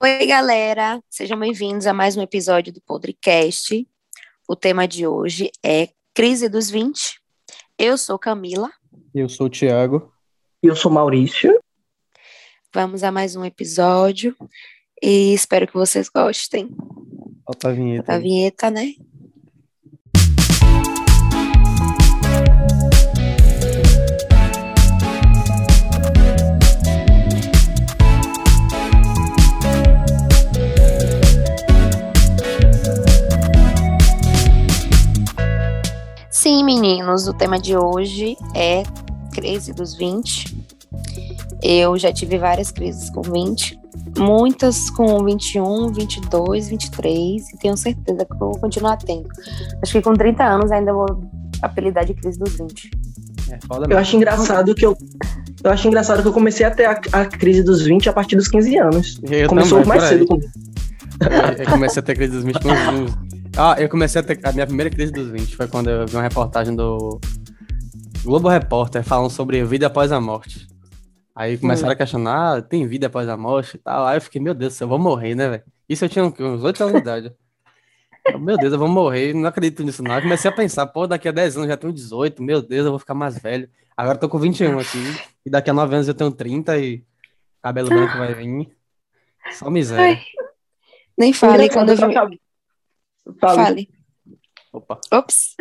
Oi, galera, sejam bem-vindos a mais um episódio do Podcast. O tema de hoje é Crise dos 20. Eu sou Camila. Eu sou o Thiago. Eu sou Maurício. Vamos a mais um episódio e espero que vocês gostem. Falta a vinheta. Falta a vinheta, né? Sim, meninos, o tema de hoje é crise dos 20. Eu já tive várias crises com 20, muitas com 21, 22, 23, e tenho certeza que vou continuar tendo. Acho que com 30 anos ainda vou apelidar de crise dos 20. É, eu acho engraçado que eu eu acho engraçado que eu comecei a ter a, a crise dos 20 a partir dos 15 anos. Eu Começou também, mais cedo comigo. Eu, eu comecei a ter crise dos 20 com ah, eu comecei a ter. A minha primeira crise dos 20 foi quando eu vi uma reportagem do Globo Repórter falando sobre vida após a morte. Aí começaram hum. a questionar, ah, tem vida após a morte e tal. Aí eu fiquei, meu Deus, eu vou morrer, né, velho? Isso eu tinha uns 8 anos de idade. meu Deus, eu vou morrer, não acredito nisso não. Aí comecei a pensar, pô, daqui a 10 anos já tenho 18, meu Deus, eu vou ficar mais velho. Agora eu tô com 21 aqui, e daqui a 9 anos eu tenho 30 e cabelo branco vai vir. Só miséria. Ai. Nem fale quando eu vi... Fale. Fale. Opa. Ops.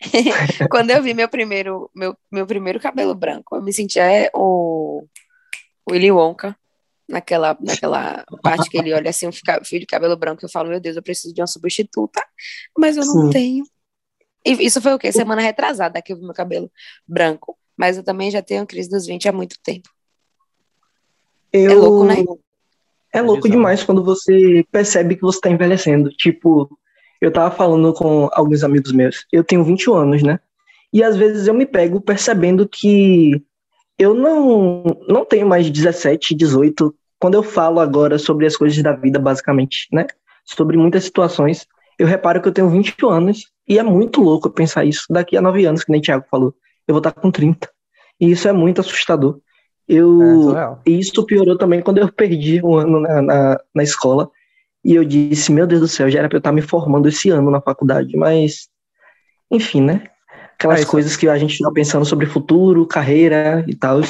Quando eu vi meu primeiro, meu, meu primeiro cabelo branco, eu me sentia é, o Willy Wonka, naquela, naquela parte que ele olha assim, um fio de cabelo branco, eu falo, meu Deus, eu preciso de uma substituta, mas eu não Sim. tenho. E isso foi o quê? Semana retrasada que eu vi meu cabelo branco. Mas eu também já tenho crise dos 20 há muito tempo. Eu... É louco, né? É louco demais quando você percebe que você tá envelhecendo. Tipo, eu tava falando com alguns amigos meus, eu tenho 21 anos, né? E às vezes eu me pego percebendo que eu não, não tenho mais 17, 18. Quando eu falo agora sobre as coisas da vida, basicamente, né? Sobre muitas situações, eu reparo que eu tenho 21 anos e é muito louco pensar isso. Daqui a 9 anos, que nem o Thiago falou, eu vou estar com 30. E isso é muito assustador. Eu, é, e isso piorou também quando eu perdi um ano na, na, na escola e eu disse, meu Deus do céu, já era pra eu estar me formando esse ano na faculdade, mas enfim, né? Aquelas é coisas que a gente fica pensando sobre futuro, carreira e tal.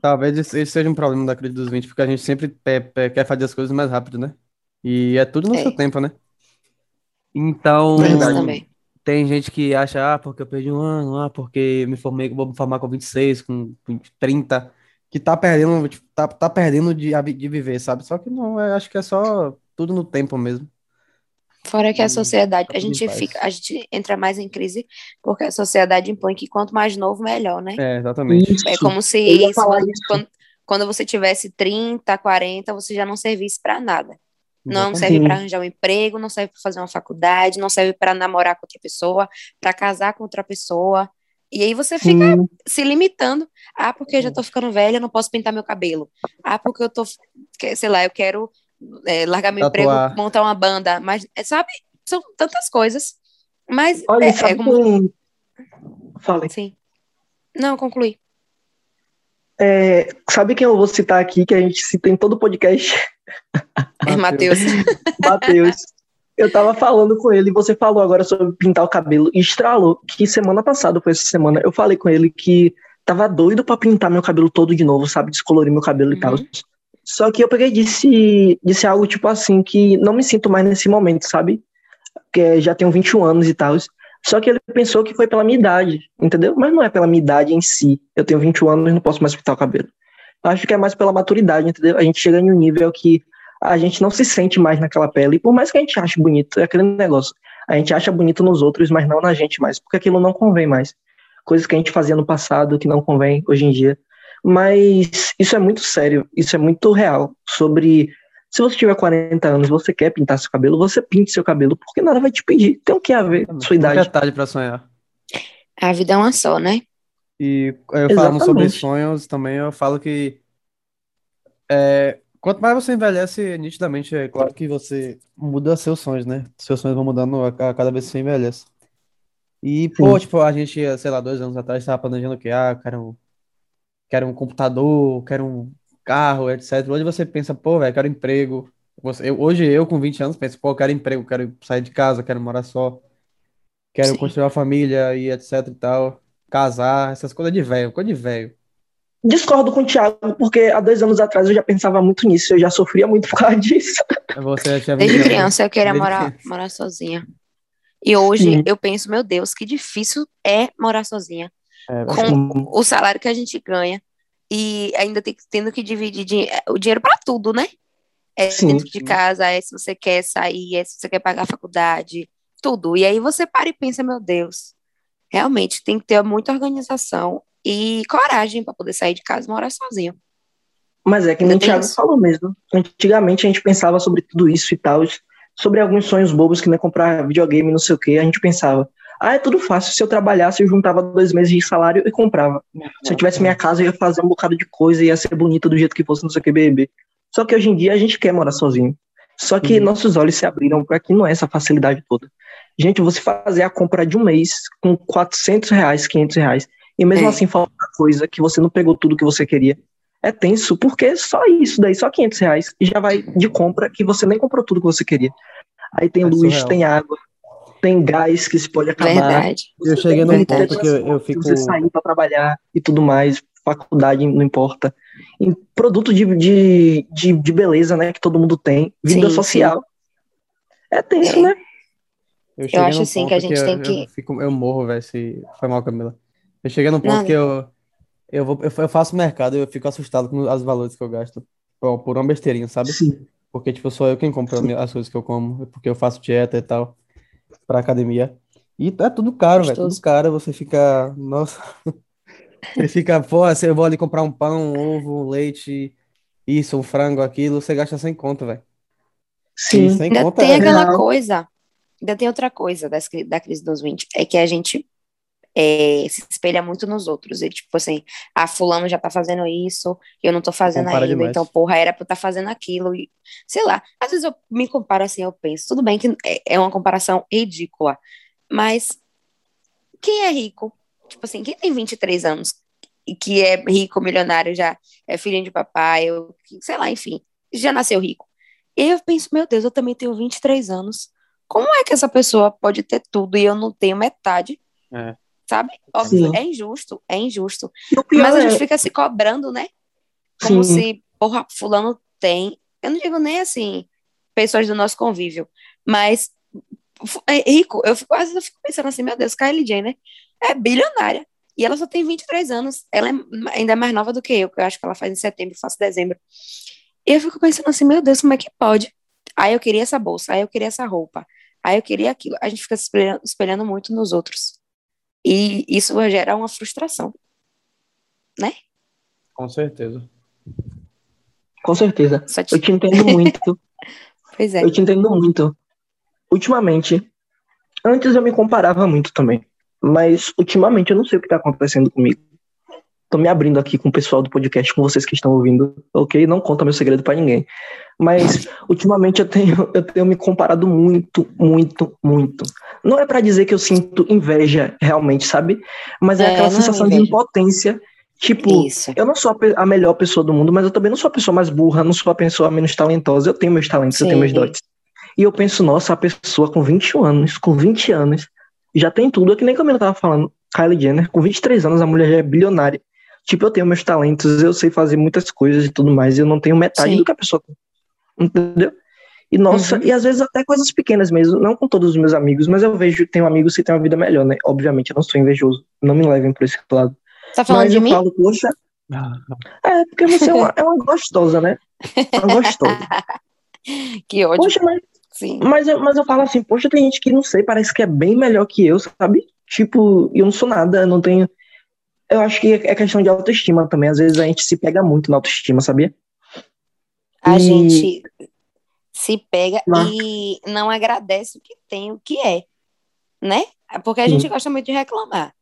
Talvez esse seja um problema da crise dos 20, porque a gente sempre quer fazer as coisas mais rápido, né? E é tudo no é. seu tempo, né? Então, Verdade. tem gente que acha, ah, porque eu perdi um ano, ah, porque me formei, vou me formar com 26, com 30, que tá perdendo, tipo, tá, tá perdendo de, de viver, sabe? Só que não, acho que é só tudo no tempo mesmo. Fora que a sociedade, a gente fica, a gente entra mais em crise porque a sociedade impõe que quanto mais novo, melhor, né? É, exatamente. Isso. É como se isso, quando, quando, você tivesse 30, 40, você já não servisse para nada. Não serve para arranjar um emprego, não serve para fazer uma faculdade, não serve para namorar com outra pessoa, para casar com outra pessoa. E aí você fica Sim. se limitando. Ah, porque eu já tô ficando velha, não posso pintar meu cabelo. Ah, porque eu tô, sei lá, eu quero é, largar meu Tatuar. emprego, montar uma banda, mas, é, sabe, são tantas coisas. Mas Olha, é, sabe é como... Fale. Sim. Não, concluí. É, sabe quem eu vou citar aqui, que a gente cita em todo o podcast? É Matheus. Matheus. Eu tava falando com ele, você falou agora sobre pintar o cabelo, e estralou que semana passada, foi essa semana, eu falei com ele que tava doido para pintar meu cabelo todo de novo, sabe? Descolorir meu cabelo uhum. e tal. Só que eu peguei e disse, disse algo tipo assim, que não me sinto mais nesse momento, sabe? Que já tenho 21 anos e tal. Só que ele pensou que foi pela minha idade, entendeu? Mas não é pela minha idade em si. Eu tenho 21 anos e não posso mais pintar o cabelo. Eu acho que é mais pela maturidade, entendeu? A gente chega em um nível que a gente não se sente mais naquela pele. E por mais que a gente ache bonito, é aquele negócio. A gente acha bonito nos outros, mas não na gente mais, porque aquilo não convém mais. Coisas que a gente fazia no passado que não convém hoje em dia. Mas isso é muito sério, isso é muito real. Sobre se você tiver 40 anos, você quer pintar seu cabelo, você pinte seu cabelo, porque nada vai te pedir. Tem o que a ver com sua idade. tarde para sonhar. A vida é uma só, né? E eu falando sobre sonhos também, eu falo que é, quanto mais você envelhece, nitidamente, é claro que você muda seus sonhos, né? Seus sonhos vão mudando a, a cada vez que você envelhece. E, pô, Sim. tipo, a gente, sei lá, dois anos atrás, estava planejando que, ah, cara, quero um computador, quero um carro, etc. Hoje você pensa, pô, velho, quero emprego, Você, eu, hoje eu, com 20 anos, penso, pô, eu quero emprego, quero sair de casa, quero morar só, quero Sim. construir uma família e etc e tal, casar, essas coisas de velho, coisa de velho. Discordo com o Thiago, porque há dois anos atrás eu já pensava muito nisso, eu já sofria muito por causa disso. Você tinha 20 Desde anos. criança eu queria Desde morar, criança. morar sozinha. E hoje Sim. eu penso, meu Deus, que difícil é morar sozinha. É, Com Sim. o salário que a gente ganha e ainda tem, tendo que dividir din- o dinheiro para tudo, né? É Sim. dentro de casa, é se você quer sair, é se você quer pagar a faculdade, tudo. E aí você para e pensa, meu Deus, realmente tem que ter muita organização e coragem para poder sair de casa e morar sozinho. Mas é que nem o Thiago falou mesmo. Antigamente a gente pensava sobre tudo isso e tal, sobre alguns sonhos bobos que nem comprar videogame, não sei o que. A gente pensava, ah, é tudo fácil. Se eu trabalhasse, eu juntava dois meses de salário e comprava. Se eu tivesse minha casa, eu ia fazer um bocado de coisa, ia ser bonita do jeito que fosse, não sei o que, bebê. Só que hoje em dia a gente quer morar sozinho. Só que Uhum. nossos olhos se abriram para que não é essa facilidade toda. Gente, você fazer a compra de um mês com 400 reais, 500 reais, e mesmo É. assim falta coisa que você não pegou tudo que você queria. É tenso, porque só isso daí, só 500 reais, e já vai de compra que você nem comprou tudo que você queria. Aí tem É luz, surreal. tem água, tem gás que se pode acabar. Verdade. Eu cheguei num que ponto que eu, eu fico. Você sair para trabalhar e tudo mais, faculdade, não importa. Em produto de, de, de, de beleza, né, que todo mundo tem, vida Sim, social. É tenso, né? Eu cheguei acho assim que a gente eu, tem eu que- fico, eu morro, velho, se foi mal, Camila. Eu cheguei num ponto Nada. que eu, eu, vou, eu, eu faço mercado e eu fico assustado com os valores que eu gasto por, por uma besteirinha, sabe? Sim. Porque, tipo, sou eu quem compra as coisas que eu como, porque eu faço dieta e tal, pra academia. E é tudo caro, velho, tudo caro. Você fica, nossa, você fica, pô, se eu vou ali comprar um pão, um ovo, um leite, isso, um frango, aquilo, você gasta sem conta, velho. E Sim. sem Ainda conta tem é aquela real. coisa, ainda tem outra coisa das da crise dos 20, é que a gente é, se espelha muito nos outros. E tipo assim, ah, fulano já tá fazendo isso, eu não tô fazendo Compara ainda, demais. então, porra, era pra eu estar fazendo aquilo. E, sei lá, às vezes eu me comparo assim, eu penso, tudo bem que é, é uma comparação ridícula, mas quem é rico? Tipo assim, quem tem 23 anos e que é rico, milionário, já é filhinho de papai, que- sei lá, enfim, já nasceu rico. E eu penso, meu Deus, eu também tenho 23 anos. Como é que essa pessoa pode ter tudo e eu não tenho metade? É. Sabe? Óbvio, Sim. é injusto, é injusto. Mas a é, gente fica se cobrando, né? Como sim, se, porra, fulano tem. Eu não digo nem assim, pessoas do nosso convívio, mas é rico. Eu fico, às vezes eu fico pensando assim, meu Deus, Kylie Jenner é bilionária. E ela só tem 23 anos. Ela é ainda mais nova do que eu, que eu acho que ela faz em setembro, faço dezembro. E eu fico pensando assim, meu Deus, como é que pode? Aí eu queria essa bolsa, aí eu queria essa roupa, aí eu queria aquilo. A gente fica se espelhando, espelhando muito nos outros. E isso gera uma frustração. Com certeza. com certeza. Te... Eu te entendo muito. Pois é. Eu te entendo muito. Ultimamente, antes eu me comparava muito também. Mas ultimamente eu não sei o que tá acontecendo comigo. Tô me abrindo aqui com o pessoal do podcast, com vocês que estão ouvindo, ok? Não conta meu segredo pra ninguém. Mas ultimamente eu tenho, eu tenho me comparado muito, muito, muito. Não é pra dizer que eu sinto inveja realmente, sabe? Mas é, É, aquela é sensação de impotência. Tipo, Isso. eu não sou a, a melhor pessoa do mundo, mas eu também não sou a pessoa mais burra, não sou a pessoa menos talentosa. Eu tenho meus talentos, eu tenho meus Sim. dotes. E eu penso, nossa, a pessoa com 21 anos, com 20 anos, já tem tudo. É que nem como eu tava falando, Kylie Jenner, com 23 anos, a mulher já é bilionária. Tipo, eu tenho meus talentos, eu sei fazer muitas coisas e tudo mais, e eu não tenho metade Sim. do que a pessoa tem. Entendeu? E nossa, Uhum. e às vezes até coisas pequenas mesmo, não com todos os meus amigos, mas eu vejo que tenho amigos que têm uma vida melhor, né? Obviamente, eu não sou invejoso, não me levem por esse lado. Tá falando mas de eu mim? falo, poxa, é, porque você é uma, é uma gostosa, né? Uma gostosa. Que ódio. Poxa, mas, Sim. mas, eu, mas eu falo assim, poxa, tem gente que não sei, parece que é bem melhor que eu, sabe? Tipo, eu não sou nada, eu não tenho. Eu acho que é questão de autoestima também. Às vezes a gente se pega muito na autoestima, sabia? A E- gente se pega e não agradece o que tem, o que é, né? Porque a Sim. gente gosta muito de reclamar.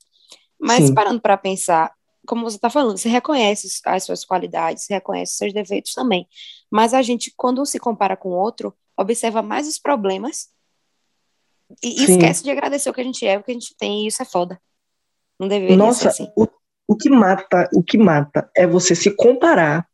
Mas Sim. parando para pensar, como você está falando, você reconhece as suas qualidades, reconhece os seus defeitos também. Mas a gente, quando se compara com o outro, observa mais os problemas e e Sim. esquece de agradecer o que a gente é, o que a gente tem, e isso é foda. Não deveria ser Nossa, assim. o, o que mata, o que mata é você se comparar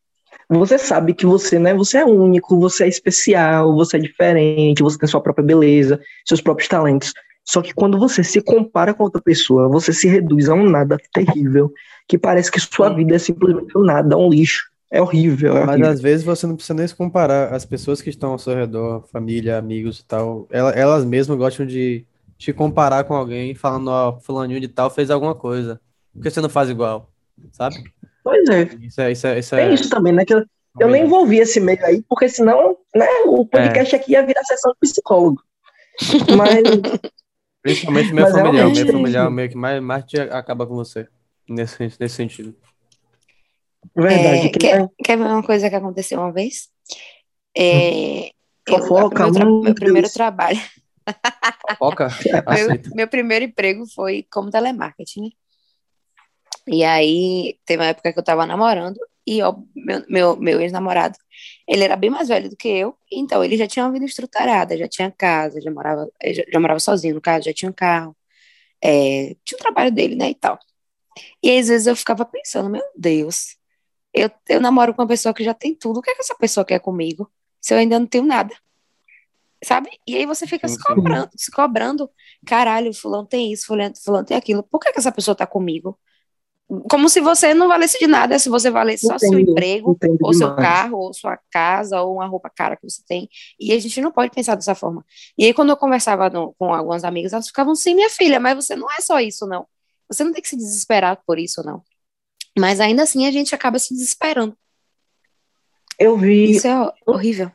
você sabe que você, né, você é único, você é especial, você é diferente, você tem sua própria beleza, seus próprios talentos. Só que quando você se compara com outra pessoa, você se reduz a um nada terrível, que parece que sua vida é simplesmente um nada, um lixo. É horrível. É Mas horrível. às vezes você não precisa nem se comparar. As pessoas que estão ao seu redor, família, amigos e tal, elas, elas mesmas gostam de te comparar com alguém, falando, ó, fulaninho de tal fez alguma coisa. Por que você não faz igual? Sabe? Pois é. Isso é, isso é, isso Tem é... isso também, né? Que eu, eu nem envolvi esse meio aí, porque senão, né, o podcast aqui ia virar sessão de psicólogo. Mas, Principalmente meu Mas familiar. Meu é familiar é o isso. meio que mais, mais te acaba com você. Nesse, nesse sentido. verdade. É, que, quer, né, quer ver uma coisa que aconteceu uma vez? É, eu- Fofoca, meu, tra- hum, meu primeiro trabalho, Fofoca? Meu, meu primeiro emprego foi como telemarketing. né? E aí, teve uma época que eu tava namorando, e ó, meu, meu, meu ex-namorado, ele era bem mais velho do que eu, então ele já tinha uma vida estruturada, já tinha casa, já morava, eh, já, já morava sozinho no caso, já tinha um carro, é, tinha o trabalho dele, né, e tal. E às vezes eu ficava pensando, meu Deus, eu, eu namoro com uma pessoa que já tem tudo, o que é que essa pessoa quer comigo, se eu ainda não tenho nada? Sabe? E aí você fica Sim, se sim. cobrando, se cobrando, caralho, fulano tem isso, fulano, fulano tem aquilo, por que que essa pessoa tá comigo? Como se você não valesse de nada, se você valesse só seu Entendo, emprego, entendo ou seu demais. carro, ou sua casa, ou uma roupa cara que você tem. E a gente não pode pensar dessa forma. E aí, quando eu conversava no- com algumas amigas, elas ficavam assim, minha filha, mas você não é só isso, não. Você não tem que se desesperar por isso, não. Mas ainda assim, a gente acaba se desesperando. eu vi Isso é horrível.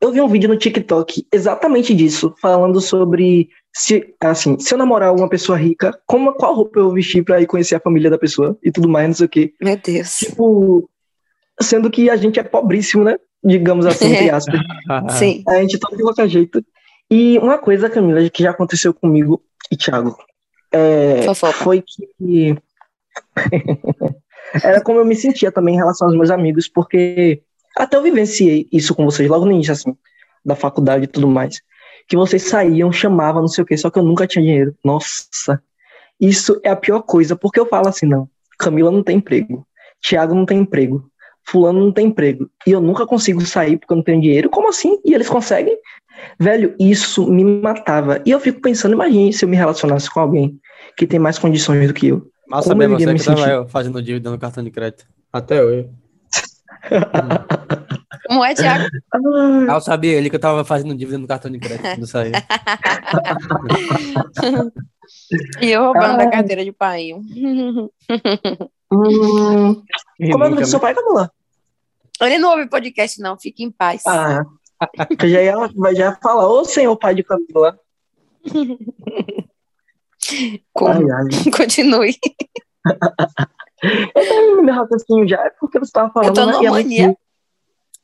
Eu vi um vídeo no TikTok exatamente disso, falando sobre se, assim, se eu namorar uma pessoa rica, como, qual roupa eu vou vestir pra ir conhecer a família da pessoa e tudo mais, não sei o quê. Meu Deus. Tipo, sendo que a gente é pobríssimo, né? Digamos assim, entre aspas. Sim. A gente tá de qualquer jeito. E uma coisa, Camila, que já aconteceu comigo e Thiago, é, foi que era como eu me sentia também em relação aos meus amigos, porque até eu vivenciei isso com vocês logo no início, assim, da faculdade e tudo mais. Que vocês saíam, chamavam, não sei o quê, só que eu nunca tinha dinheiro. Nossa, isso é a pior coisa, porque eu falo assim, não, Camila não tem emprego, Thiago não tem emprego, fulano não tem emprego, e eu nunca consigo sair porque eu não tenho dinheiro, como assim? E eles conseguem? Velho, isso me matava. E eu fico pensando, imagine se eu me relacionasse com alguém que tem mais condições do que eu. Mal eu iria você me que tava sentir? eu fazendo dívida no cartão de crédito. Até eu. Como é, Thiago? Ah, eu sabia ele que eu tava fazendo dívida no cartão de crédito quando saiu. E eu roubando da Ah. carteira de pai. Hum, como é o nome do seu pai, Camila? Ele não ouve podcast, não. Fique em paz. Ah, eu já ia, vai já falar, ô senhor pai de Camila. Como? Ai, ai. Continue. Eu terminei meu raciocínio já, é porque você tava falando, Eu tô né? numa E a mania.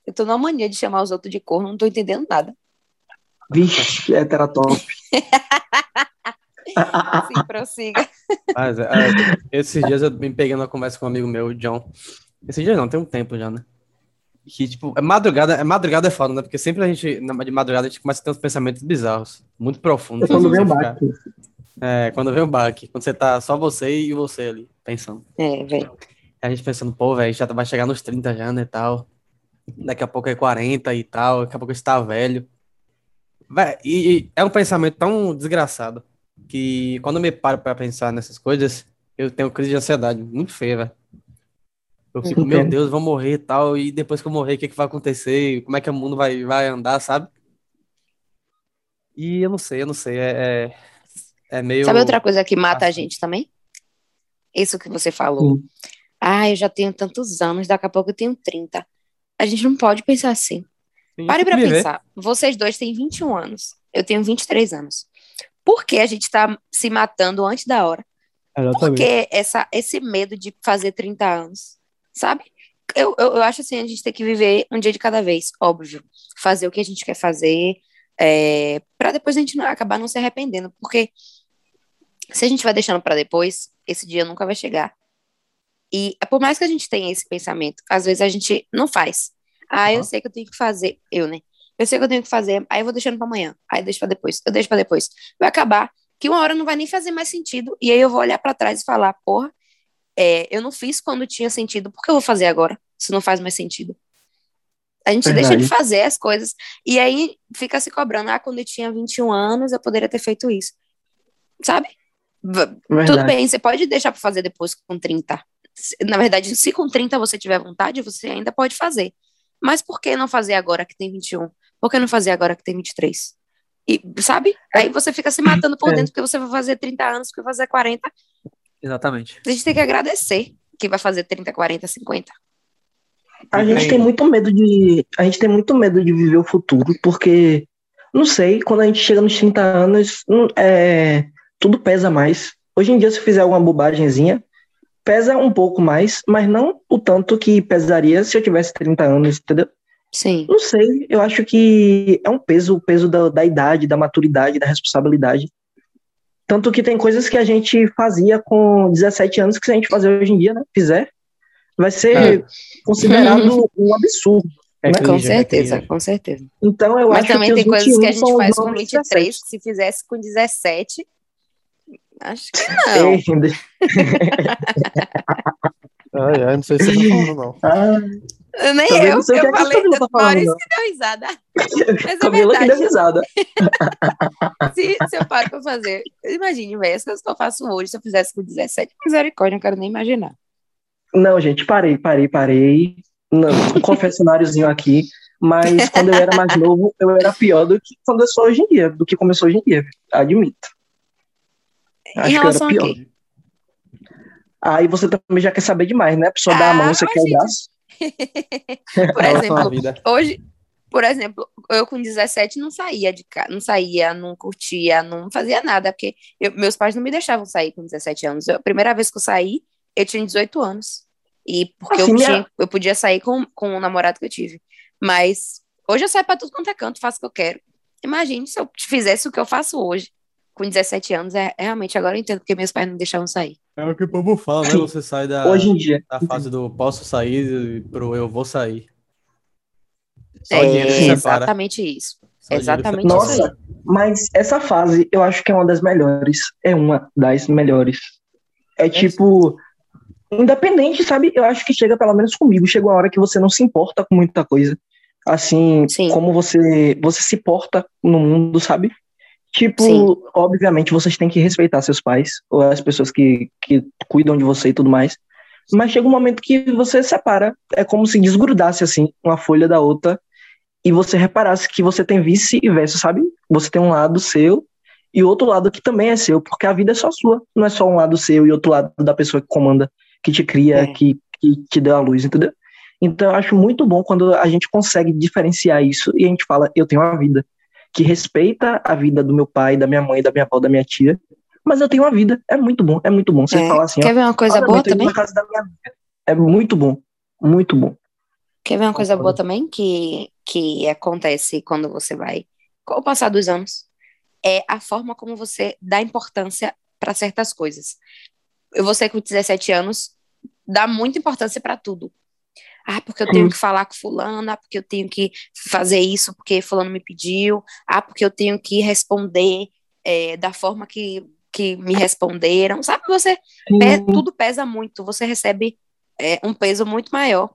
Eu tô numa mania de chamar os outros de corno, não tô entendendo nada. Vixe, é teratop. Sim, prossiga. Mas, é, é, esses dias eu me peguei numa conversa com um amigo meu, o John. Esses dias não, tem um tempo já, né? Que, tipo, é madrugada, é madrugada é foda, né? Porque sempre a gente, na- de madrugada, a gente começa a ter uns pensamentos bizarros, muito profundos. É quando vem o baque. É, quando vem o baque, quando você tá só você e você ali, pensando. É, velho. A gente pensando, pô, velho, já vai chegar nos 30 já, né, tal. Daqui a pouco é 40 e tal, daqui a pouco você tá velho. Véi, e, e é um pensamento tão desgraçado que quando eu me paro pra pensar nessas coisas, eu tenho crise de ansiedade muito feia, velho. Eu fico, meu. Deus, vou morrer e tal, e depois que eu morrer, o que, que vai acontecer? Como é que o mundo vai, vai andar, sabe? E eu não sei, eu não sei, é, é, é meio... Sabe outra coisa que mata a gente também? Isso que você falou. Sim. Ah, eu já tenho tantos anos, daqui a pouco eu tenho 30. A gente não pode pensar assim. Tem Pare viver. pensar. Vocês dois têm 21 anos. Eu tenho 23 anos. Por que a gente tá se matando antes da hora? Por Exatamente. que essa, esse medo de fazer 30 anos? Sabe? Eu, eu, eu acho assim, a gente tem que viver um dia de cada vez, óbvio. Fazer o que a gente quer fazer, é, para depois a gente não, acabar não se arrependendo. Porque se a gente vai deixando para depois, esse dia nunca vai chegar. E por mais que a gente tenha esse pensamento, às vezes a gente não faz. Ah, eu Aham. sei que eu tenho que fazer. Eu, né? Eu sei que eu tenho que fazer, aí eu vou deixando para amanhã. Aí eu deixo para depois. Eu deixo para depois. Vai acabar que uma hora não vai nem fazer mais sentido. E aí eu vou olhar para trás e falar, porra, é, eu não fiz quando tinha sentido, por que eu vou fazer agora? Isso não faz mais sentido. A gente Verdade. deixa de fazer as coisas e aí fica se cobrando. Ah, quando eu tinha 21 anos, eu poderia ter feito isso. Sabe? Verdade. Tudo bem, você pode deixar para fazer depois com 30. Na verdade, se com 30 você tiver vontade, você ainda pode fazer. Mas por que não fazer agora que tem 21? Por que não fazer agora que tem 23? E, sabe? É. Aí você fica se matando por é. dentro porque você vai fazer 30 anos, porque vai fazer 40. Exatamente. A gente tem que agradecer que vai fazer 30, 40, 50. A gente tem muito medo de. A gente tem muito medo de viver o futuro, porque, não sei, quando a gente chega nos 30 anos, é, tudo pesa mais. Hoje em dia, se fizer alguma bobagemzinha, pesa um pouco mais, mas não o tanto que pesaria se eu tivesse 30 anos, entendeu? Sim. Não sei, eu acho que é um peso, o peso da, da idade, da maturidade, da responsabilidade. Tanto que tem coisas que a gente fazia com 17 anos que se a gente fazer hoje em dia, né, fizer, vai ser é. considerado um absurdo. É né? com certeza, é com certeza. Então eu Mas acho também que tem coisas que a gente faz com 23, que se fizesse com 17, acho que não. ai, ai, não sei se você tá falando, não. Ah. Nem eu, eu, eu falei, tá Maurício que deu risada. Mas é verdade. que deu risada. se, se eu paro pra fazer, imagine, velho, as coisas que eu faço hoje, se eu fizesse com 17, misericórdia, não quero nem imaginar. Não, gente, parei, parei, parei. Não, um confessionáriozinho aqui. Mas quando eu era mais novo, eu era pior do que quando eu sou hoje em dia, do que começou hoje em dia, admito. Acho em relação que era pior. Aí você também já quer saber demais, né? A pessoa ah, dá a mão, você quer o braço. por exemplo, hoje, por exemplo, eu com 17 não saía de casa, não saía, não curtia, não fazia nada, porque eu, meus pais não me deixavam sair com 17 anos. Eu, a primeira vez que eu saí, eu tinha 18 anos. E porque assim, eu, tinha, eu podia sair com, com o namorado que eu tive. Mas hoje eu saio pra tudo quanto é canto, faço o que eu quero. Imagine se eu fizesse o que eu faço hoje com 17 anos, é, é, realmente, agora eu entendo porque meus pais não deixavam sair. É o que o povo fala, né? Você sai da, Hoje em dia. da fase do posso sair pro eu vou sair. Só é exatamente isso. Só exatamente Nossa, isso aí. mas essa fase eu acho que é uma das melhores. É uma das melhores. É, é tipo, independente, sabe? Eu acho que chega, pelo menos comigo, chega uma hora que você não se importa com muita coisa. Assim, Sim. como você, você se porta no mundo, sabe? Tipo, Sim. obviamente vocês têm que respeitar seus pais, ou as pessoas que, que cuidam de você e tudo mais. Mas chega um momento que você separa. É como se desgrudasse, assim, uma folha da outra e você reparasse que você tem vice e verso, sabe? Você tem um lado seu e outro lado que também é seu, porque a vida é só sua. Não é só um lado seu e outro lado da pessoa que comanda, que te cria, é. que, que te deu a luz, entendeu? Então eu acho muito bom quando a gente consegue diferenciar isso e a gente fala, eu tenho uma vida que respeita a vida do meu pai, da minha mãe, da minha avó, da minha tia, mas eu tenho uma vida. É muito bom, é muito bom. Você é. falar assim, Quer ó, ver uma coisa boa também? É muito bom, muito bom. Quer ver uma coisa boa também que, que acontece quando você vai, com o passar dos anos? É a forma como você dá importância para certas coisas. Você com 17 anos dá muita importância para tudo. Ah, porque eu tenho que falar com fulano, ah, porque eu tenho que fazer isso porque fulano me pediu, ah, porque eu tenho que responder é, da forma que, que me responderam. Sabe, você tudo pesa muito, você recebe é, um peso muito maior.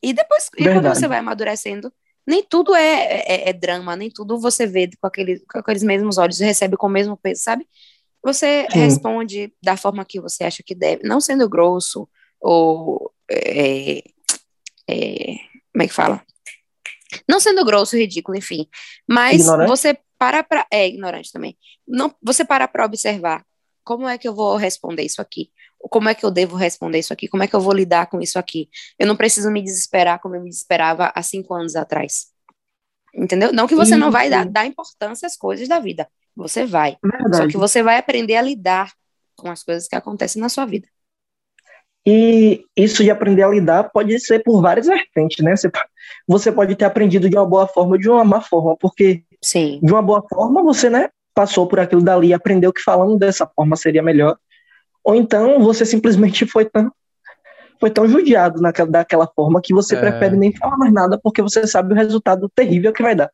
E depois, e quando você vai amadurecendo, nem tudo é, é, é, drama, nem tudo você vê com, aquele, com aqueles mesmos olhos, recebe com o mesmo peso, sabe? Você Sim. responde da forma que você acha que deve, não sendo grosso ou é, é, como é que fala? Não sendo grosso, ridículo, enfim. Mas ignorante? você para para. É, ignorante também. Não, você para para observar como é que eu vou responder isso aqui? Como é que eu devo responder isso aqui? Como é que eu vou lidar com isso aqui? Eu não preciso me desesperar como eu me desesperava há cinco anos atrás. Entendeu? Não que você não vai dar, dar importância às coisas da vida. Você vai. Verdade. Só que você vai aprender a lidar com as coisas que acontecem na sua vida. E isso de aprender a lidar pode ser por várias vertentes, né? Você, você pode ter aprendido de uma boa forma ou de uma má forma, porque Sim. de uma boa forma você, né, passou por aquilo dali e aprendeu que falando dessa forma seria melhor. Ou então você simplesmente foi tão foi tão judiado naquela, daquela forma que você é. prefere nem falar mais nada porque você sabe o resultado terrível que vai dar.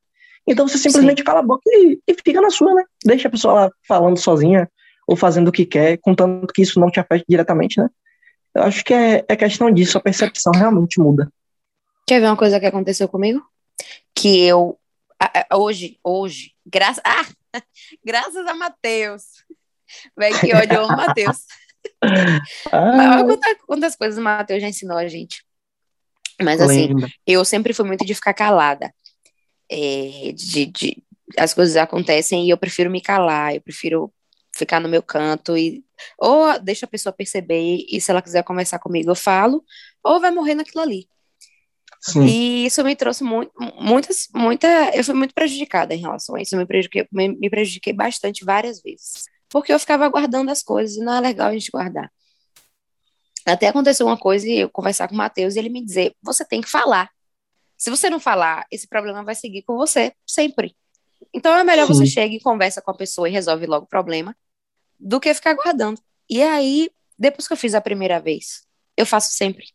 Então você simplesmente Sim. cala a boca e, e, fica na sua, né? Deixa a pessoa lá falando sozinha ou fazendo o que quer, contanto que isso não te afete diretamente, né? Eu acho que é, é questão disso, a percepção realmente muda. Quer ver uma coisa que aconteceu comigo? Que eu, hoje, hoje, graças, ah, graças a Matheus. Vai que ódio, eu amo Matheus. Ah. Olha quantas, quantas coisas o Matheus já ensinou a gente. Mas assim, eu sempre fui muito de ficar calada. É, de, de, as coisas acontecem e eu prefiro me calar, eu prefiro ficar no meu canto e ou deixa a pessoa perceber e se ela quiser conversar comigo eu falo, ou vai morrer naquilo ali. Sim. E isso me trouxe muito, muitas, muita, eu fui muito prejudicada em relação a isso, eu me prejudiquei, me, me prejudiquei bastante várias vezes, porque eu ficava guardando as coisas e não é legal a gente guardar. Até aconteceu uma coisa e eu conversar com o Matheus e ele me dizer: você tem que falar. Se você não falar, esse problema vai seguir com você sempre. Então é melhor Sim. você chegue e conversa com a pessoa e resolve logo o problema do que ficar guardando. E aí, depois que eu fiz a primeira vez, eu faço sempre.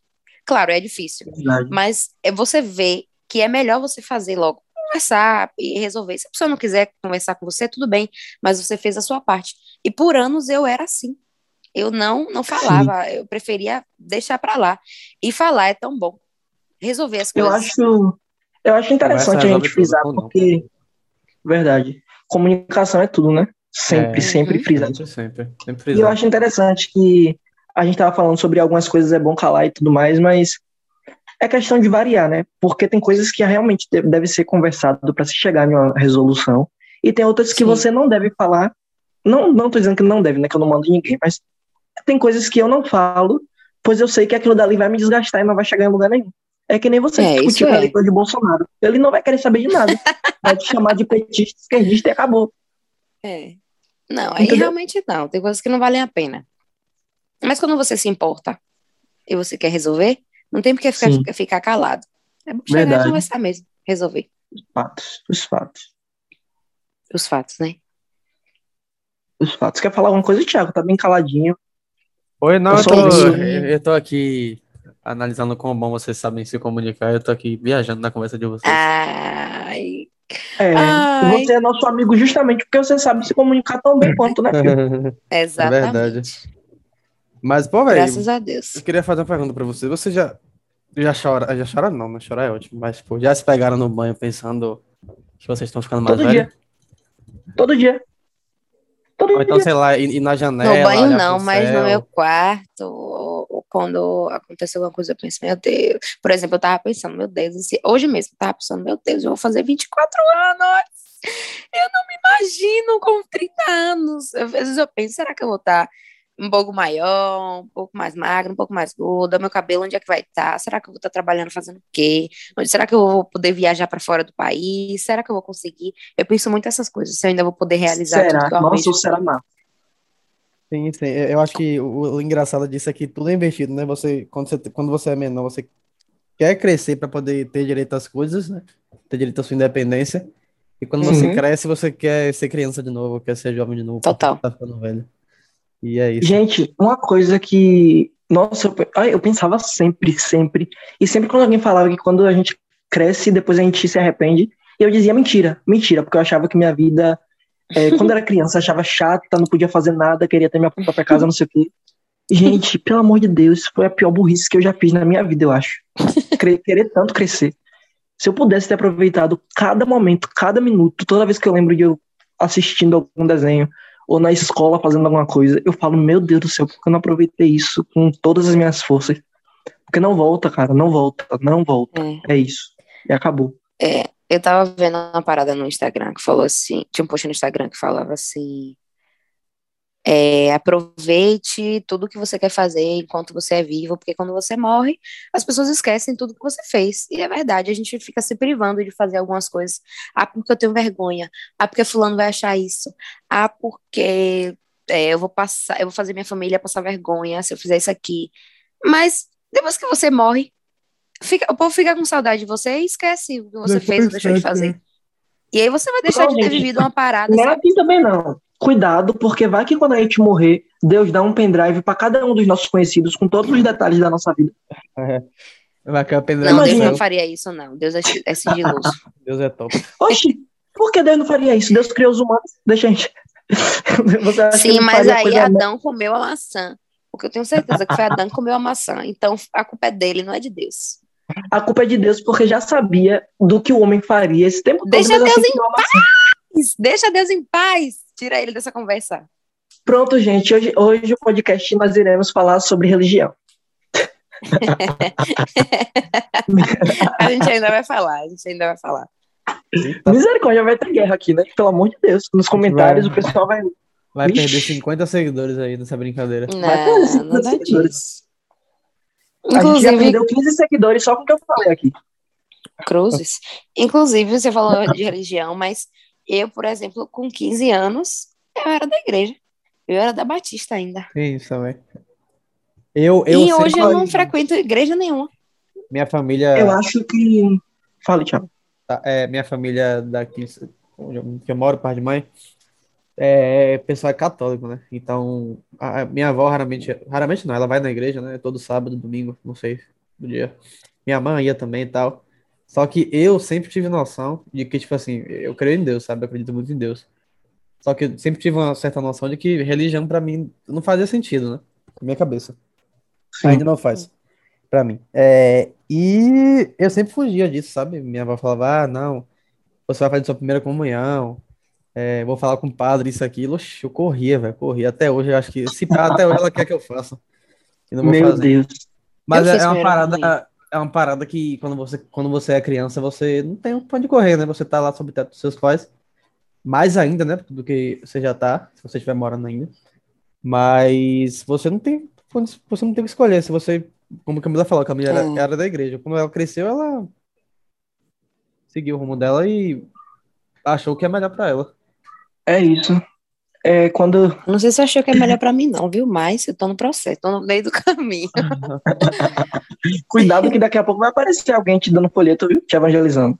Claro, é difícil, Verdade. mas é você vê que é melhor você fazer logo, conversar e resolver. Se a pessoa não quiser conversar com você, tudo bem, mas você fez a sua parte. E por anos eu era assim. Eu não não falava, Sim. eu preferia deixar para lá. E falar é tão bom. Resolver as coisas. Eu acho, eu acho interessante a gente frisar, porque verdade. Comunicação é tudo, né? Sempre, é, sempre frisar. Sempre, sempre E eu acho interessante que a gente tava falando sobre algumas coisas é bom calar e tudo mais, mas é questão de variar, né? Porque tem coisas que realmente deve ser conversado para se chegar em uma resolução, e tem outras que Sim. você não deve falar. Não, não tô dizendo que não deve, né? Que eu não mando ninguém, mas tem coisas que eu não falo, pois eu sei que aquilo dali vai me desgastar e não vai chegar em lugar nenhum. É que nem você é, discutir com é. eleitor de Bolsonaro. Ele não vai querer saber de nada. vai te chamar de petista, esquerdista e acabou. É. Não, aí Entendeu? realmente não. Tem coisas que não valem a pena. Mas quando você se importa e você quer resolver, não tem porque ficar, ficar calado. É bom chegar Verdade. e conversar mesmo, resolver. Os fatos, os fatos. Os fatos, né? Os fatos. Quer falar alguma coisa, Thiago? Tá bem caladinho. Oi, não, eu, eu tô, eu tô aqui analisando como bom vocês sabem se comunicar. Eu tô aqui viajando na conversa de vocês. Ai. É, Ai. você é nosso amigo justamente porque você sabe se comunicar tão bem quanto, né, filho? Exatamente. É verdade. Mas, pô, velho. Graças a Deus. Eu queria fazer uma pergunta pra você. Você já. Já chora? Já chora não, mas chorar é ótimo. Mas, pô, já se pegaram no banho pensando que vocês estão ficando mais Todo velhos? Dia. Todo dia. Todo Ou então, dia. sei lá, ir, na janela. No banho não, mas céu. no meu quarto, quando aconteceu alguma coisa, eu penso, meu Deus. Por exemplo, eu tava pensando, meu Deus, hoje mesmo, eu tava pensando, meu Deus, eu vou fazer 24 anos. Eu não me imagino com 30 anos. Às vezes eu penso, será que eu vou estar tá um pouco maior, um pouco mais magra, um pouco mais gorda, meu cabelo onde é que vai estar? Tá? Será que eu vou estar tá trabalhando fazendo o quê? Será que eu vou poder viajar para fora do país? Será que eu vou conseguir? Eu penso muito essas coisas, se eu ainda vou poder realizar será? tudo eu Nossa, será massa. Sim, sim. Eu acho que o, o, engraçado disso é que tudo é investido, né? Você, quando você, quando você é menor, você quer crescer para poder ter direito às coisas, né? Ter direito à sua independência. E quando uhum. você cresce, você quer ser criança de novo, quer ser jovem de novo. Total. Tá ficando velho. E é isso. Gente, uma coisa que. Nossa, eu, eu pensava sempre, sempre. E sempre quando alguém falava que quando a gente cresce, depois a gente se arrepende, eu dizia mentira, mentira, porque eu achava que minha vida é, quando era criança, achava chata, não podia fazer nada, queria ter minha própria casa, não sei o quê. Gente, pelo amor de Deus, foi a pior burrice que eu já fiz na minha vida, eu acho. Querer tanto crescer. Se eu pudesse ter aproveitado cada momento, cada minuto, toda vez que eu lembro de eu assistindo algum desenho, ou na escola fazendo alguma coisa, eu falo, meu Deus do céu, por que eu não aproveitei isso com todas as minhas forças? Porque não volta, cara, não volta, não volta. É, é isso. E acabou. É, eu tava vendo uma parada no Instagram que falou assim, tinha um post no Instagram que falava assim, é, aproveite tudo que você quer fazer enquanto você é vivo, porque quando você morre, as pessoas esquecem tudo que você fez. E é verdade, a gente fica se privando de fazer algumas coisas. Ah, porque eu tenho vergonha. Ah, porque fulano vai achar isso. Ah, porque é, eu vou passar, eu vou fazer minha família passar vergonha se eu fizer isso aqui. Mas depois que você morre, Fica, o povo fica com saudade de você e esquece o que você fez ou deixou de fazer. Né? E aí você vai deixar não, de ter gente, vivido uma parada. Não é assim também, não. Cuidado, porque vai que quando a gente morrer, Deus dá um pendrive para cada um dos nossos conhecidos com todos os detalhes da nossa vida. É. Vai cair o pendrive. Não, Deus não faria isso, não. Deus é, é sigiloso. Deus é top. Oxi, por que Deus não faria isso? Deus criou os humanos. Deixa a gente. Sim, mas aí Adão comeu a maçã. Porque eu tenho certeza que foi Adão que comeu a maçã. Então a culpa é dele, não é de Deus. A culpa é de Deus, porque já sabia do que o homem faria esse tempo todo. Deixa Deus assim, em não, paz! Deixa Deus em paz! Tira ele dessa conversa. Pronto, gente. Hoje, hoje o podcast nós iremos falar sobre religião. a gente ainda vai falar, a gente ainda vai falar. Misericórdia, vai ter guerra aqui, né? Pelo amor de Deus. Nos comentários o pessoal vai. vai Ixi. perder 50 seguidores aí nessa brincadeira. Vai ter Não, esses nada seguidores. Disso. A gente já Inclusive, perdeu 15 seguidores só com o que eu falei aqui. Cruzes. Inclusive, você falou de religião, mas eu, por exemplo, com 15 anos, eu era da igreja. Eu era da Batista ainda. Que isso, velho. Eu, eu e hoje eu não frequento igreja nenhuma. Minha família. Eu acho que. Fale, Thiago. tá, é, minha família daqui, onde eu, que eu moro, pai de mãe, é pessoal é católico, né? Então, a, minha avó raramente, raramente não, ela vai na igreja, né? Todo sábado, domingo, não sei do dia. Minha mãe ia também e tal. Só que eu sempre tive noção de que, tipo assim, eu creio em Deus, sabe? Eu acredito muito em Deus. Só que eu sempre tive uma certa noção de que religião pra mim não fazia sentido, né? Na minha cabeça. Sim. Ainda não faz. Pra mim. É, e eu sempre fugia disso, sabe? Minha avó falava, ah, não, você vai fazer sua primeira comunhão, é, vou falar com o padre, isso, aquilo. Oxi, eu corria, velho, corria. Até hoje, eu acho que, se pá, até hoje ela quer que eu faça. E não vou Meu fazer. Deus. Mas Eu é, é uma parada, é uma parada que quando você, quando você é criança, você não tem pra onde correr, né? Você tá lá sob o teto dos seus pais. Mais ainda, né? Do que você já tá, se você estiver morando ainda. Mas você não tem, você não tem o que escolher. Se você, como a Camila falou, a Camila era, era da igreja. Quando ela cresceu, ela seguiu o rumo dela e achou que é melhor pra ela. É isso. É quando. Não sei se você achou que é melhor pra mim, não, viu? Mas eu tô no processo, tô no meio do caminho. Cuidado que daqui a pouco vai aparecer alguém te dando folheto, viu? Te evangelizando.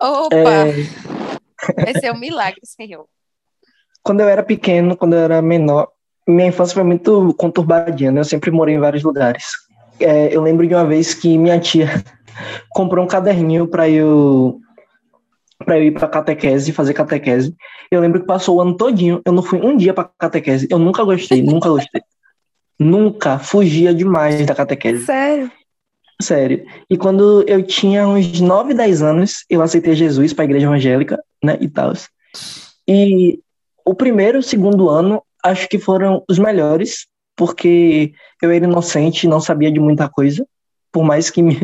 Opa! É, Vai ser um milagre, Senhor. quando eu era pequeno, quando eu era menor, minha infância foi muito conturbadinha, né? Eu sempre morei em vários lugares. É, eu lembro de uma vez que minha tia comprou um caderninho para eu para eu ir para catequese, fazer catequese. Eu lembro que passou o ano todinho, eu não fui um dia para catequese. Eu nunca gostei, nunca gostei. Nunca fugia demais da catequese. Sério? Sério. E quando eu tinha uns 9, 10 anos, eu aceitei Jesus para a igreja evangélica, né, e tal. E o primeiro o segundo ano, acho que foram os melhores, porque eu era inocente, não sabia de muita coisa, por mais que me...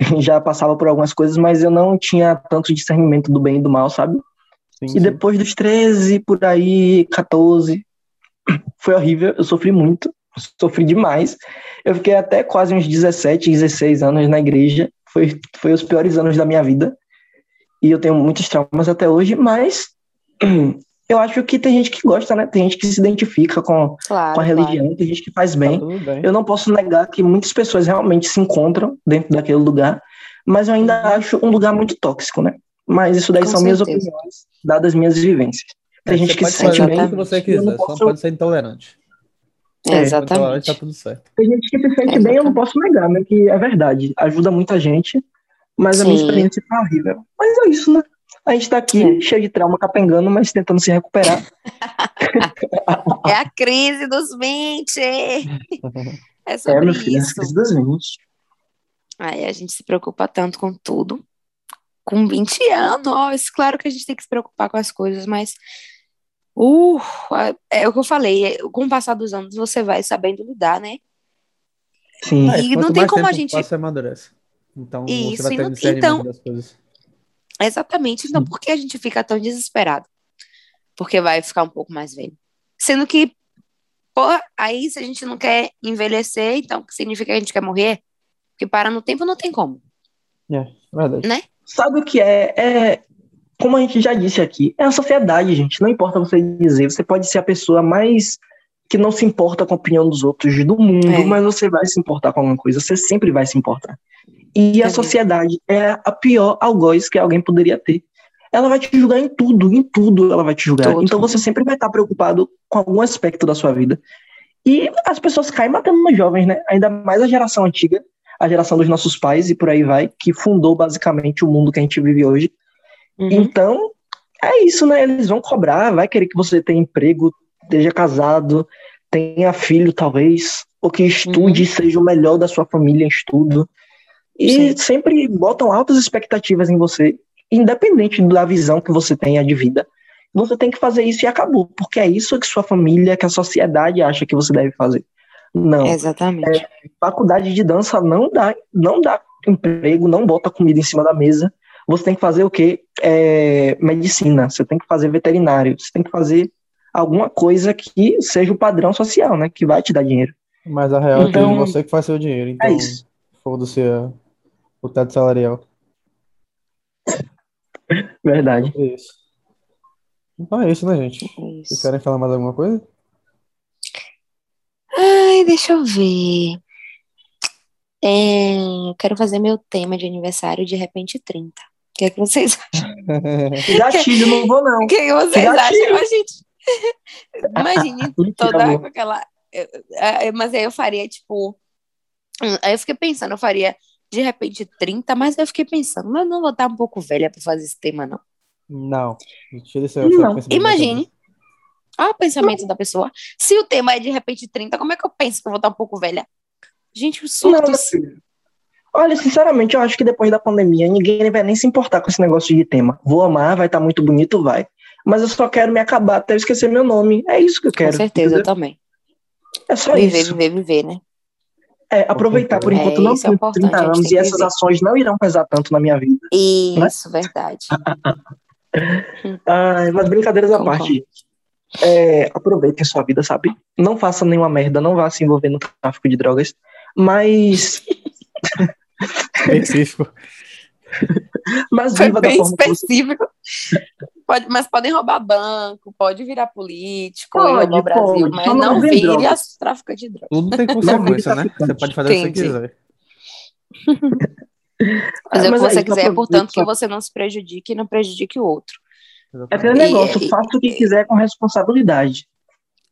já passava por algumas coisas, mas eu não tinha tanto discernimento do bem e do mal, sabe? Sim, E sim. depois dos 13, por aí, 14, foi horrível, eu sofri muito, sofri demais. Eu fiquei até quase uns 17, 16 anos na igreja, foi, foi os piores anos da minha vida. E eu tenho muitos traumas até hoje, mas eu acho que tem gente que gosta, né? Tem gente que se identifica com, Claro. com a religião, tem gente que faz Tá bem. tudo bem. Eu não posso negar que muitas pessoas realmente se encontram dentro daquele lugar, mas eu ainda Uhum. acho um lugar muito tóxico, né? Mas isso daí Com são minhas certeza. opiniões, dadas minhas vivências. Tem É, gente você que se sente bem, o que você não quiser, só não posso- pode ser intolerante. É, É, exatamente. tá tudo certo. tem gente que se sente bem, eu não posso negar, né? Que é verdade, ajuda muita gente, mas a minha Sim. experiência tá horrível. Mas é isso, né? A gente tá aqui, É. cheio de trauma, capengando, mas tentando se recuperar. É a crise dos 20. É É, sobre meu filho, isso. crises das 20. Aí a gente se preocupa tanto com tudo. Com 20 anos, claro que a gente tem que se preocupar com as coisas, mas uh, é o que eu falei, é, com o passar dos anos você vai sabendo lidar, né? Sim. E não quanto tem mais como a gente- passa, amadurece. Então Isso, você vai e ter não- discernimento então- das coisas. Exatamente. Então, por que a gente fica tão desesperado? Porque vai ficar um pouco mais velho. Sendo que, pô, aí se a gente não quer envelhecer, então significa que a gente quer morrer? Porque parar no tempo não tem como. É, verdade. Sabe o que é? É, como a gente já disse aqui, é a sociedade, gente. Não importa você dizer, você pode ser a pessoa mais que não se importa com a opinião dos outros do mundo, É. mas você vai se importar com alguma coisa, você sempre vai se importar. E a sociedade é a pior algoz que alguém poderia ter. Ela vai te julgar em tudo, em tudo ela vai te julgar. Tudo. Então você sempre vai estar preocupado com algum aspecto da sua vida. E as pessoas caem matando nos jovens, né? Ainda mais a geração antiga, a geração dos nossos pais e por aí vai, que fundou basicamente o mundo que a gente vive hoje. Uhum. Então, é isso, né? Eles vão cobrar, vai querer que você tenha emprego, esteja casado, tenha filho, talvez. ou que estude e Uhum. seja o melhor da sua família em estudo. E Sim. sempre botam altas expectativas em você, independente da visão que você tenha de vida. Você tem que fazer isso e acabou, porque é isso que sua família, que a sociedade acha que você deve fazer. Não. Exatamente. Faculdade de dança não dá, não dá emprego, não bota comida em cima da mesa. Você tem que fazer o quê? É, medicina, você tem que fazer veterinário, você tem que fazer alguma coisa que seja o padrão social, né? Que vai te dar dinheiro. Mas a real é Então- que você que faz seu dinheiro, então É isso. foda-se a- o teto salarial. Verdade. É isso. Então é isso, né, gente? É Vocês isso. querem falar mais alguma coisa? Ai, deixa eu ver. É, eu quero fazer meu tema de aniversário de repente 30. O que é que vocês acham? Gatilho, não vou não. O que, é que vocês Gatilho. acham, gente? Imagine toda aquela. Mas aí eu faria, tipo. hum, Aí eu fiquei pensando, eu faria de repente 30, mas eu fiquei pensando, mas eu não vou estar um pouco velha pra fazer esse tema, não. Não. Tira esse, Não. Imagine. Olha o pensamento da pessoa. Se o tema é de repente 30, como é que eu penso que eu vou estar um pouco velha? Gente, os Não, meu surtos. filho. Olha, sinceramente, eu acho que depois da pandemia, ninguém vai nem se importar com esse negócio de tema. Vou amar, vai estar muito bonito, vai. Mas eu só quero me acabar até eu esquecer meu nome. É isso que eu Com quero. certeza, eu entendeu? também. É só Viver, isso. viver, viver, né? É, aproveitar por É, enquanto não isso é tenho importante, 30 a gente anos e essas viver. ações não irão pesar tanto na minha vida. Isso, verdade. Ai, mas brincadeiras à Concordo. parte. É, aproveitem sua vida, sabe? Não faça nenhuma merda, não vá se envolver no tráfico de drogas. Mas, Específico. mas Foi bem que específico. Pode, mas podem roubar banco, pode virar político, Pode, roubar o Brasil, pode, mas não vire as tráfico de drogas. Tudo tem consequência, né? Você pode fazer o que você Entendi. quiser. Fazer o mas que é você quiser, portanto, que sua- você não se prejudique e não prejudique o outro. É aquele negócio, e- faça o que quiser com responsabilidade.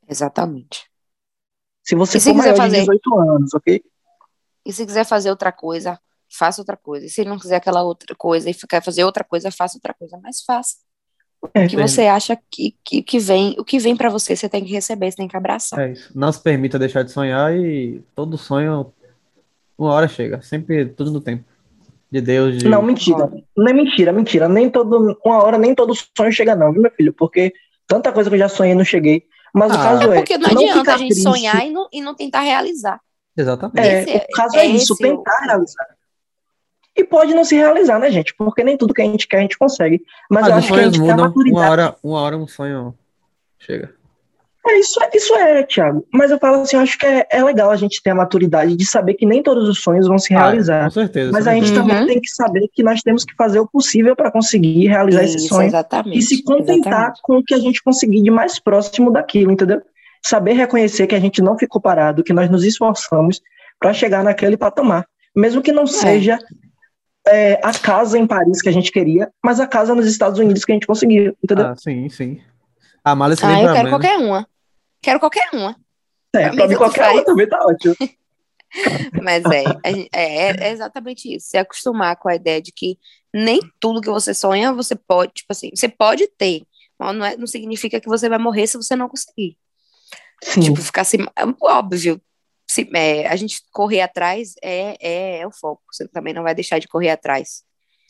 Exatamente. Se você E se for quiser maior fazer? de 18 anos, ok? E se quiser fazer outra coisa, faça outra coisa. E se não quiser aquela outra coisa e quer fazer outra coisa, faça outra coisa, mas faça. É, O que você acha que, que, que vem, o que vem pra você, você tem que receber, você tem que abraçar. É isso. Não se permita deixar de sonhar e todo sonho, uma hora chega. Sempre tudo no tempo. De Deus, de... Não, mentira. Não é mentira, mentira. Nem todo, uma hora nem todo sonho chega, não, viu, meu filho? Porque tanta coisa que eu já sonhei não cheguei. Mas o Ah, caso é. Porque não não adianta a gente triste. sonhar e não, e não tentar realizar. Exatamente. É, Esse é- o caso é, é isso, tentar o- realizar. E pode não se realizar, né, gente? Porque nem tudo que a gente quer a gente consegue. Mas Mas eu acho que a gente mudam. Uma maturidade. hora, uma hora um sonho chega. É, isso, é- isso é, Thiago. Mas eu falo assim, eu acho que é, é legal a gente ter a maturidade de saber que nem todos os sonhos vão se Ah, realizar. com certeza. Mas com a gente certeza. também Uhum. tem que saber que nós temos que fazer o possível para conseguir realizar esse Isso, sonho exatamente. e se contentar exatamente. com o que a gente conseguir de mais próximo daquilo, entendeu? Saber reconhecer que a gente não ficou parado, que nós nos esforçamos para chegar naquele patamar. Mesmo que não seja é, a casa em Paris que a gente queria, mas a casa nos Estados Unidos que a gente conseguiu, entendeu? Ah, sim, sim. A mala se Ah, eu quero qualquer uma. Quero qualquer uma. é, pra mim qualquer uma também tá ótimo. Mas é, gente- é, é exatamente isso. Se acostumar com a ideia de que nem tudo que você sonha, você pode, tipo assim, você pode ter, mas não, é- não significa que você vai morrer se você não conseguir. Sim, Tipo, ficar assim, é óbvio. Se, é, a gente correr atrás é, é, é o foco. Você também não vai deixar de correr atrás.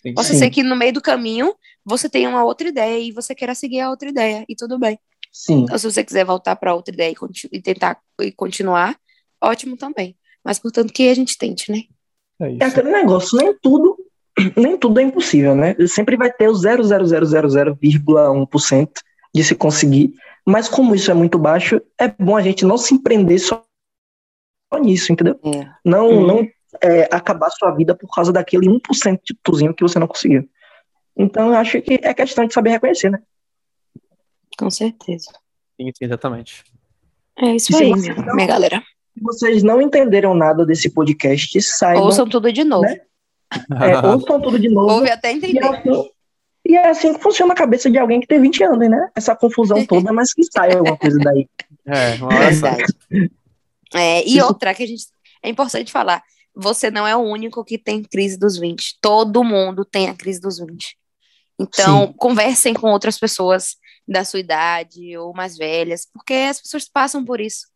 Sim. Sim. ser que no meio do caminho você tenha uma outra ideia e você queira seguir a outra ideia, e tudo bem. sim. Ou se você quiser voltar para outra ideia e, e tentar e continuar, ótimo também. Mas portanto que a gente tente, né? É É aquele negócio, nem tudo, nem tudo é impossível, né? Sempre vai ter o 0,0000,1% de se conseguir, mas como isso é muito baixo, é bom a gente não se empreender só nisso, entendeu? É. Não, Uhum. não é, acabar sua vida por causa daquele 1% de tuzinho que você não conseguiu. Então, eu acho que é questão de saber reconhecer, né? Com certeza. Sim, sim, exatamente. É isso E aí, minha, não- minha galera. Se vocês não entenderam nada desse podcast, saibam, Ouçam tudo de novo. Né? é, ouçam tudo de novo. Ouve até E é, entender. assim, e é assim que funciona a cabeça de alguém que tem 20 anos, né? Essa confusão toda, mas que sai alguma coisa daí. É, uma hora. Verdade. É, e outra que a gente. É importante falar: você não é o único que tem crise dos 20. Todo mundo tem a crise dos 20. Então, conversem com outras pessoas da sua idade ou mais velhas, porque as pessoas passam por isso.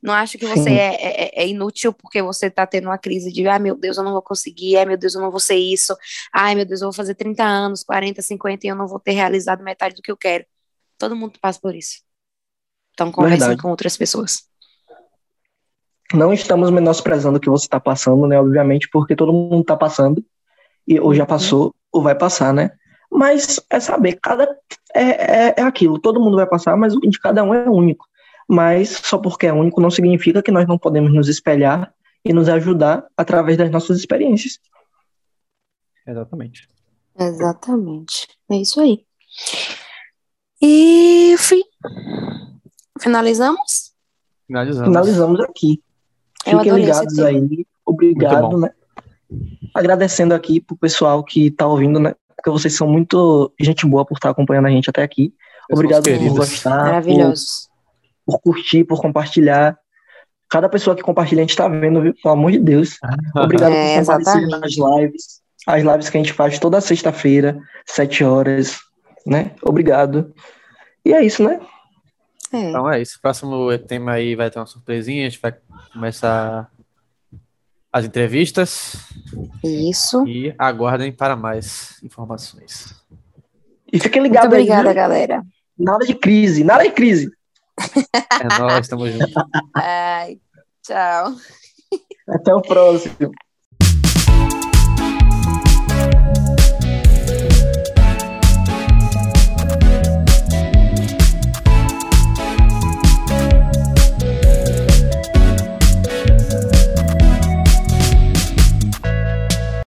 Não acho que você é, é, é, inútil porque você tá tendo uma crise de, ai meu Deus, eu não vou conseguir, ai meu Deus, eu não vou ser isso, ai meu Deus, eu vou fazer 30 anos, 40, 50 e eu não vou ter realizado metade do que eu quero. Todo mundo passa por isso. Então conversem com outras pessoas. Não estamos menosprezando o que você está passando, né? Obviamente, porque todo mundo está passando, e, ou já uhum. passou, ou vai passar, né? Mas é saber, cada é, é, é aquilo, todo mundo vai passar, mas o de cada um é único mas só porque é único não significa que nós não podemos nos espelhar e nos ajudar através das nossas experiências. Exatamente. Exatamente. É isso aí. E fim. Finalizamos? Finalizamos. Finalizamos aqui. Eu Fiquem ligados aí. Obrigado, né? Agradecendo aqui pro pessoal que tá ouvindo, né? Porque vocês são muito gente boa por estar acompanhando a gente até aqui. Obrigado por gostar. Maravilhosos por curtir, por compartilhar. Cada pessoa que compartilha, a gente está vendo, viu? Pelo amor de Deus. Obrigado é, por compartilhar nas lives. As lives que a gente faz toda sexta-feira, sete horas, né? Obrigado. E é isso, né? É. Então é isso. Próximo tema aí vai ter uma surpresinha. A gente vai começar as entrevistas. Isso. E aguardem para mais informações. E fiquem ligados Muito obrigada, aí, galera. Nada de crise, nada de crise. É nóis, tamo junto. Ai, tchau. Até o próximo.